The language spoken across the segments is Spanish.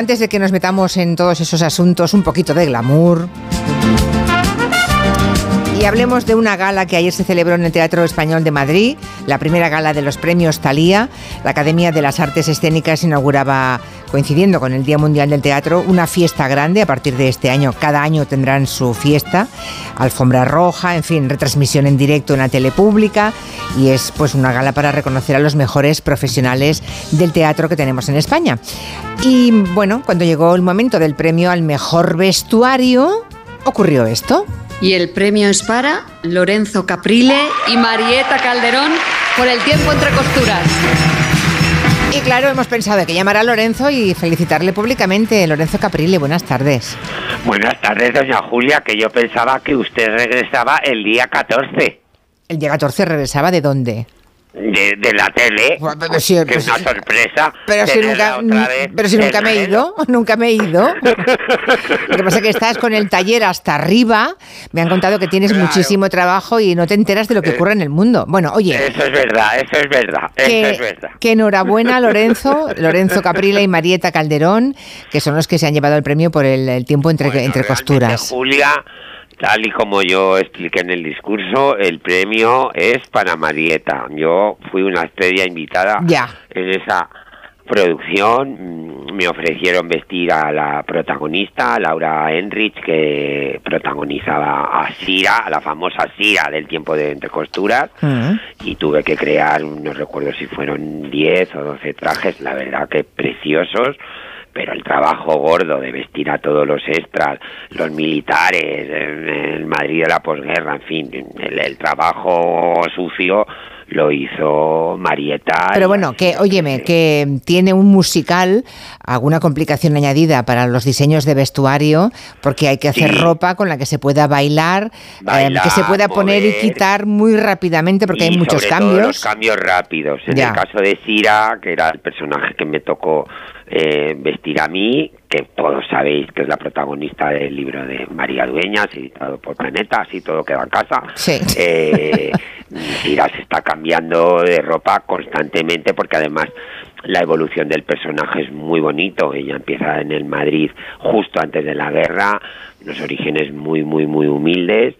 Antes de que nos metamos en todos esos asuntos, un poquito de glamour. Y hablemos de una gala que ayer se celebró en el Teatro Español de Madrid, la primera gala de los premios Thalía. La Academia de las Artes Escénicas inauguraba, coincidiendo con el Día Mundial del Teatro, una fiesta grande a partir de este año. Cada año tendrán su fiesta, alfombra roja, en fin, retransmisión en directo en la tele pública. Y es pues una gala para reconocer a los mejores profesionales del teatro que tenemos en España. Y bueno, cuando llegó el momento del premio al mejor vestuario, ocurrió esto. Y el premio es para Lorenzo Caprile y Marieta Calderón por el tiempo entre costuras. Y claro, hemos pensado que llamar a Lorenzo y felicitarle públicamente. Lorenzo Caprile, buenas tardes. Buenas tardes, doña Julia, que yo pensaba que usted regresaba el día 14. ¿El día 14 regresaba de dónde? De, de la tele, que es una sorpresa. Pero si nunca, otra vez pero si nunca me he ido, nunca me he ido. Lo que pasa es que estás con el taller hasta arriba. Me han contado que tienes Claro. muchísimo trabajo y no te enteras de lo que Eh, ocurre en el mundo. Bueno, oye, Eso es verdad, eso es verdad, eso que, es verdad. que enhorabuena Lorenzo, Lorenzo Caprile y Marieta Calderón, que son los que se han llevado el premio por el, el tiempo entre, Bueno, entre costuras. Julia, tal y como yo expliqué en el discurso, el premio es para Marieta. Yo fui una estrella invitada Ya. en esa producción. Mm, Me ofrecieron vestir a la protagonista, Laura Enrich, que protagonizaba a Sira, a la famosa Sira del tiempo de Entre Costuras. Mm. y tuve que crear, no recuerdo si fueron 10 o 12 trajes, la verdad que preciosos, pero el trabajo gordo de vestir a todos los extras, los militares, el Madrid de la posguerra, en fin, el, el trabajo sucio lo hizo Marieta. Pero bueno, que, óyeme, que tiene un musical, alguna complicación añadida para los diseños de vestuario, porque hay que hacer Sí. ropa con la que se pueda bailar, eh, Bailar, que se pueda poner y quitar muy rápidamente, porque hay muchos sobre todo cambios. los cambios rápidos. En Ya. el caso de Sira, que era el personaje que me tocó eh, vestir a mí, que todos sabéis que es la protagonista del libro de María Dueñas, editado por Planeta, así todo queda en casa. Sí. Eh, Sira se está cambiando de ropa constantemente porque además la evolución del personaje es muy bonito. Ella empieza en el Madrid justo antes de la guerra, unos orígenes muy, muy, muy humildes.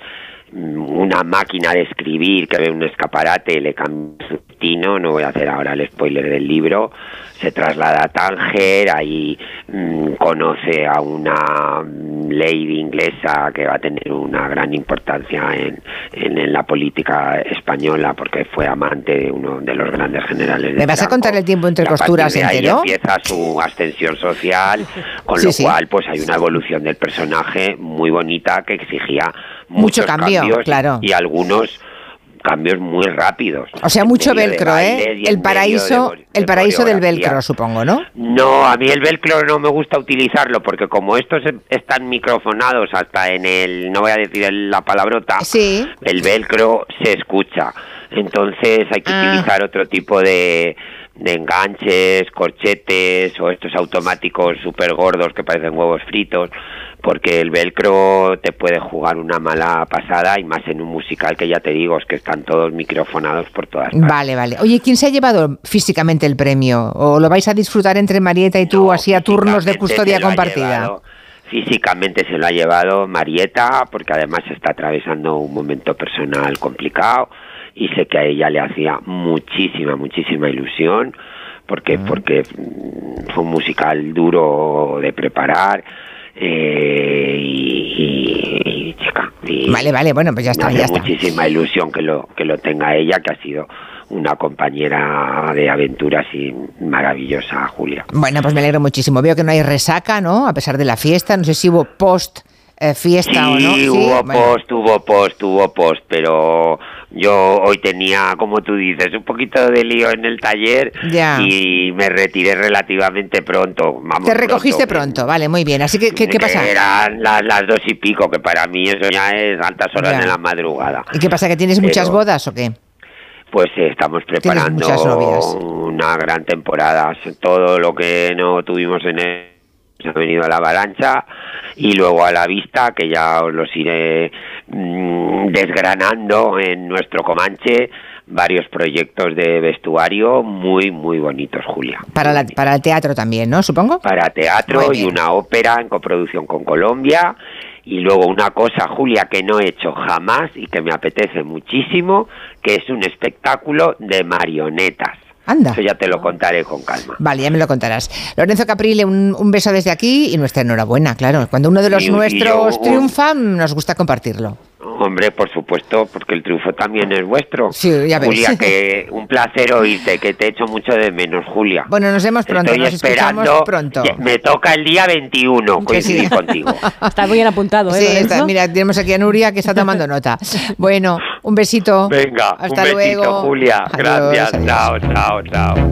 Mm, una máquina de escribir que ve un escaparate le cambia su destino, no voy a hacer ahora el spoiler del libro, se traslada a Tánger, ahí mm, conoce a una lady inglesa que va a tener una gran importancia en, en, en la política española porque fue amante de uno de los grandes generales. de ¿Me vas a contar el tiempo entre Y costuras de ahí empieza su ascensión social, con Sí, lo sí. cual pues hay una evolución del personaje muy bonita que exigía Mucho muchos cambio, cambios claro. y algunos cambios muy rápidos. O sea, mucho velcro, ¿eh? El paraíso, de el de paraíso del velcro, supongo, ¿no? No, a mí el velcro no me gusta utilizarlo porque como estos están microfonados hasta en el, no voy a decir la palabrota, Sí. el velcro se escucha. Entonces hay que Ah. utilizar otro tipo de, de enganches, corchetes o estos automáticos súper gordos que parecen huevos fritos, porque el velcro te puede jugar una mala pasada y más en un musical que ya te digo, es que están todos microfonados por todas partes. Vale, vale. Oye, ¿quién se ha llevado físicamente el premio? ¿O lo vais a disfrutar entre Marieta y tú No, así a turnos de custodia compartida? físicamente se lo ha llevado Marieta, porque además está atravesando un momento personal complicado y sé que a ella le hacía muchísima, muchísima ilusión, porque, porque mm, fue un musical duro de preparar. eh, y, chica, y Vale, vale, bueno, pues ya está, me hace ya está. muchísima ilusión que lo que lo tenga ella, que ha sido una compañera de aventuras y maravillosa, Julia. Bueno, pues me alegro muchísimo. Veo que no hay resaca, ¿no? A pesar de la fiesta. No sé si hubo post eh, fiesta o no. Sí, hubo bueno. post, hubo post, hubo post, pero yo hoy tenía, como tú dices, un poquito de lío en el taller Ya. y me retiré relativamente pronto. Vamos, Te recogiste pronto, vale, muy bien. Así que, ¿qué, qué pasa? Eran las, las dos y pico, que para mí eso ya es altas horas Ya. de la madrugada. ¿Y qué pasa? ¿Que tienes muchas Pero- bodas o qué? Pues estamos preparando muchas una gran temporada. Todo lo que no tuvimos en el se ha venido a la avalancha y luego a la vista que ya os los iré mm, desgranando en nuestro Comanche varios proyectos de vestuario muy, muy bonitos, Julia. Para, la, para el teatro también, ¿no? Supongo. Para teatro y una ópera en coproducción con Colombia. Y luego una cosa, Julia, que no he hecho jamás y que me apetece muchísimo, que es un espectáculo de marionetas. Anda. Eso ya te lo contaré con calma. Vale, ya me lo contarás. Lorenzo Caprile, un, un beso desde aquí y nuestra enhorabuena, claro. Cuando uno de los Y- y nuestros yo- triunfa, nos gusta compartirlo. Hombre, por supuesto, porque el triunfo también es vuestro. Sí, ya ves. Julia, que un placer oírte, que te echo mucho de menos, Julia. Bueno, nos vemos pronto, Estoy nos esperando. escuchamos pronto. Me toca el día 21 Que coincidir sí. contigo. Está muy bien apuntado, ¿eh? Sí, está- mira, tenemos aquí a Nuria que está tomando nota. Bueno, un besito. Venga, Hasta un besito, luego. Julia. Adiós, Gracias. adiós. Chao, chao, chao.